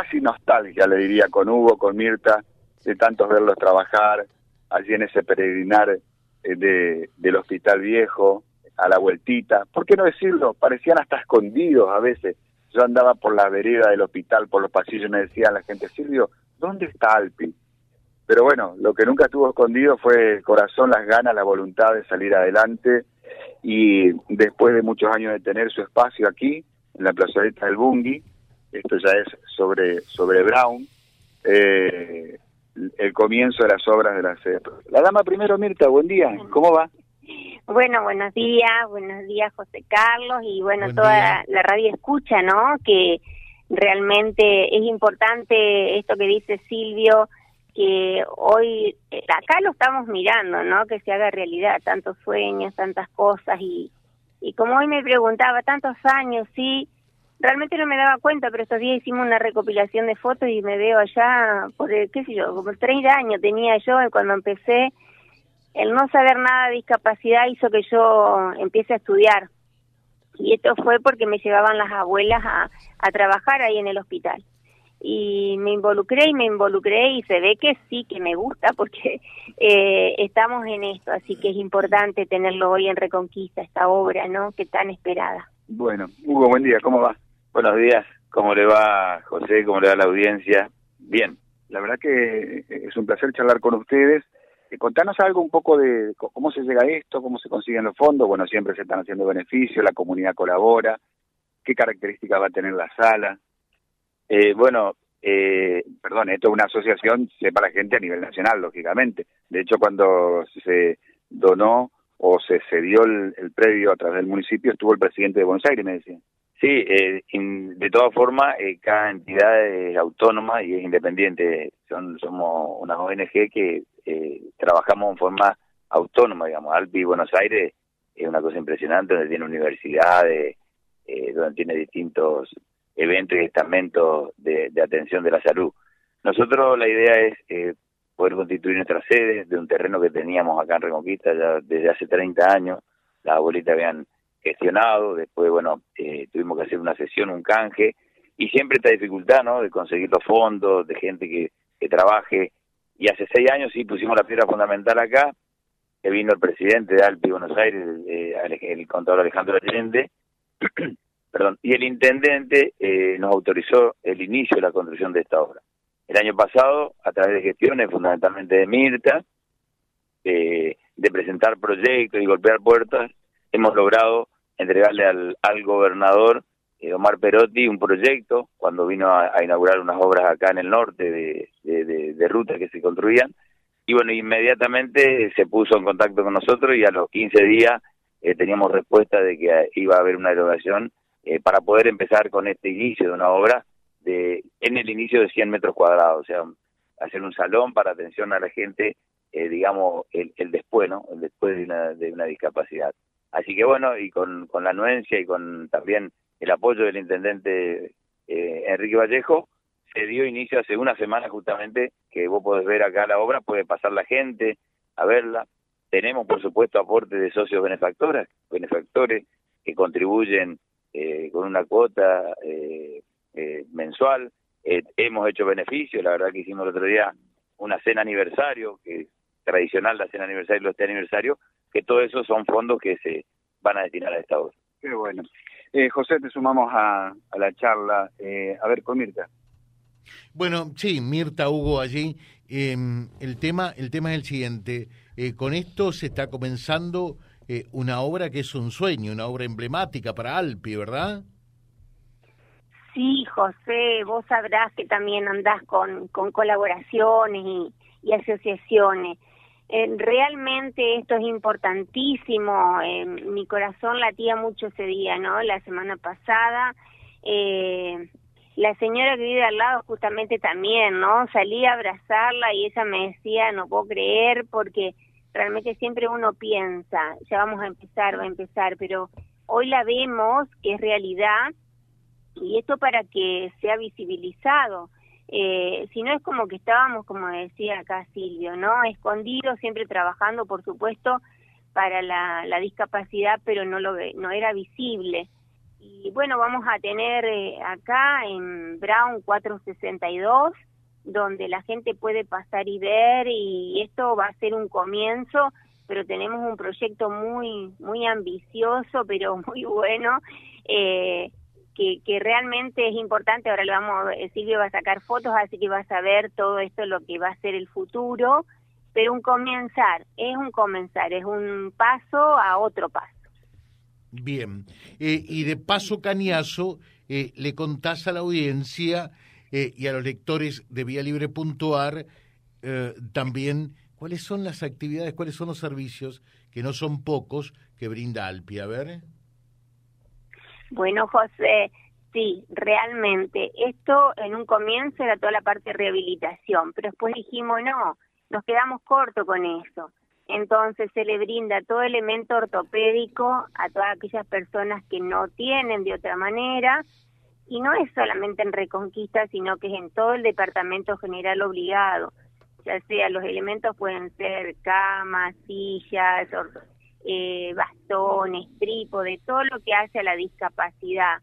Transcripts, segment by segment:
casi nostalgia, le diría, con Hugo, con Mirta, de tantos verlos trabajar, allí en ese peregrinar eh, de, del Hospital Viejo, a la vueltita. ¿Por qué no decirlo? Parecían hasta escondidos a veces. Yo andaba por la vereda del hospital, por los pasillos, me decía la gente, Silvio, ¿dónde está Alpi? Pero bueno, lo que nunca estuvo escondido fue el corazón, las ganas, la voluntad de salir adelante y después de muchos años de tener su espacio aquí, en la plazoleta del Bungi, esto ya es sobre, sobre Brown, eh, el comienzo de las obras de la sede. La dama primero, Mirta, buen día, ¿cómo va? Bueno, buenos días, buenos días José Carlos y bueno, toda la, radio escucha, ¿no? Que realmente es importante esto que dice Silvio, que hoy eh, acá lo estamos mirando, ¿no? Que se haga realidad, tantos sueños, tantas cosas y, y como hoy me preguntaba, tantos años, sí, realmente no me daba cuenta, pero estos días hicimos una recopilación de fotos y me veo allá, por, qué sé yo, como 30 años tenía yo cuando empecé, el no saber nada de discapacidad hizo que yo empiece a estudiar. Y esto fue porque me llevaban las abuelas a, a trabajar ahí en el hospital. Y me involucré y me involucré y se ve que sí, que me gusta porque eh, estamos en esto, así que es importante tenerlo hoy en Reconquista, esta obra, ¿no? Que tan esperada. Bueno, Hugo, buen día, ¿cómo va? Buenos días, ¿cómo le va José? ¿Cómo le va la audiencia? Bien. La verdad que es un placer charlar con ustedes. Eh, contanos algo un poco de cómo se llega a esto, cómo se consiguen los fondos. Bueno, siempre se están haciendo beneficios, la comunidad colabora. ¿Qué características va a tener la sala? Eh, bueno, eh, perdón, esto es una asociación, sepa la gente a nivel nacional, lógicamente. De hecho, cuando se donó o se cedió el, el predio a través del municipio, estuvo el presidente de Buenos Aires, me decía. Sí, eh, de todas formas, eh, cada entidad es autónoma y es independiente. Son, somos una ONG que eh, trabajamos en forma autónoma, digamos. Alpi Buenos Aires es una cosa impresionante, donde tiene universidades, eh, donde tiene distintos eventos y estamentos de, atención de la salud. Nosotros la idea es eh, poder constituir nuestra sede de un terreno que teníamos acá en Reconquista ya desde hace 30 años. Las abuelitas habían gestionado, después, bueno, eh, tuvimos que hacer una sesión, un canje, y siempre esta dificultad, ¿no?, de conseguir los fondos, de gente que, trabaje, y hace seis años sí pusimos la piedra fundamental acá, que vino el presidente de Alpi Buenos Aires, eh, el contador Alejandro Allende, perdón, y el intendente eh, nos autorizó el inicio de la construcción de esta obra. El año pasado, a través de gestiones fundamentalmente de Mirta, eh, de presentar proyectos y golpear puertas, hemos logrado entregarle al, al gobernador eh, Omar Perotti un proyecto cuando vino a, inaugurar unas obras acá en el norte de, de, de, rutas que se construían y bueno, inmediatamente se puso en contacto con nosotros y a los 15 días eh, teníamos respuesta de que iba a haber una erogación eh, para poder empezar con este inicio de una obra de en el inicio de 100 metros cuadrados, o sea, hacer un salón para atención a la gente, eh, digamos, el, el después, ¿no? El después de una, de una discapacidad. Así que bueno, y con, con la anuencia y con también el apoyo del intendente eh, Enrique Vallejo, se dio inicio hace una semana justamente que vos podés ver acá la obra, puede pasar la gente a verla. Tenemos, por supuesto, aporte de socios benefactores, benefactores que contribuyen eh, con una cuota eh, eh, mensual. Eh, hemos hecho beneficios, la verdad que hicimos el otro día una cena aniversario, que tradicional la cena aniversario y los aniversario, que todo eso son fondos que se van a destinar a esta obra. Qué bueno. Eh, José, te sumamos a, a la charla. Eh, a ver, con Mirta. Bueno, sí, Mirta Hugo allí. Eh, el tema, el tema es el siguiente. Eh, con esto se está comenzando eh, una obra que es un sueño, una obra emblemática para Alpi, ¿verdad? Sí, José, vos sabrás que también andás con, con colaboraciones y, y asociaciones. Eh, realmente esto es importantísimo. Mi corazón latía mucho ese día, ¿no? La semana pasada. Eh, la señora que vive al lado justamente también, ¿no? Salí a abrazarla y ella me decía, no puedo creer porque realmente siempre uno piensa, ya vamos a empezar, va a empezar, pero hoy la vemos que es realidad y esto para que sea visibilizado eh, si no es como que estábamos, como decía acá Silvio, ¿no? Escondidos, siempre trabajando, por supuesto, para la, la discapacidad, pero no, lo, no era visible. Y bueno, vamos a tener eh, acá en Brown 462, donde la gente puede pasar y ver, y esto va a ser un comienzo, pero tenemos un proyecto muy, muy ambicioso, pero muy bueno. Eh, que, realmente es importante, ahora le vamos, eh, Silvio va a sacar fotos, así que vas a ver todo esto, lo que va a ser el futuro, pero un comenzar, es un comenzar, es un paso a otro paso. Bien, eh, y de paso cañazo, eh, le contás a la audiencia y a los lectores de Vía Libre.ar eh, también cuáles son las actividades, cuáles son los servicios, que no son pocos, que brinda Alpi. A ver. Bueno, José, sí, realmente. Esto en un comienzo era toda la parte de rehabilitación, pero después dijimos, no, nos quedamos cortos con eso. Entonces se le brinda todo elemento ortopédico a todas aquellas personas que no tienen de otra manera, y no es solamente en Reconquista, sino que es en todo el departamento general obligado. Ya sea los elementos pueden ser camas, sillas, eh, bastones, trípodes, todo lo que hace a la discapacidad,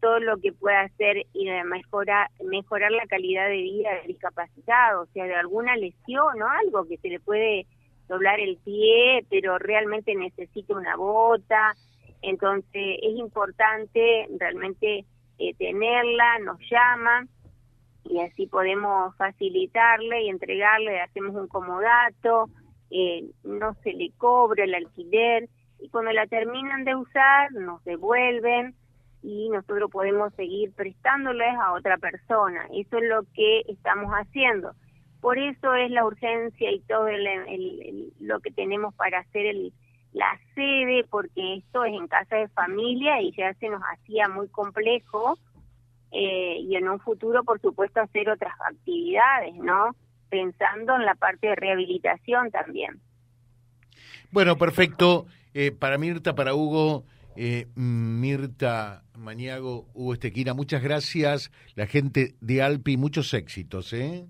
todo lo que pueda hacer y mejorar, mejorar la calidad de vida del discapacitado, o sea, de alguna lesión o algo que se le puede doblar el pie, pero realmente necesita una bota. Entonces es importante realmente eh, tenerla, nos llaman y así podemos facilitarle y entregarle, hacemos un comodato, eh, no se le cobra el alquiler y cuando la terminan de usar nos devuelven y nosotros podemos seguir prestándoles a otra persona. Eso es lo que estamos haciendo. Por eso es la urgencia y todo lo que tenemos para hacer el, la sede, porque esto es en casa de familia y ya se nos hacía muy complejo. Eh, y en un futuro, por supuesto, hacer otras actividades, ¿no? Pensando en la parte de rehabilitación también. Bueno, perfecto. Eh, para Mirta, para Hugo, eh, Mirta Maniago, Hugo Estequina, muchas gracias. La gente de Alpi, muchos éxitos, ¿eh?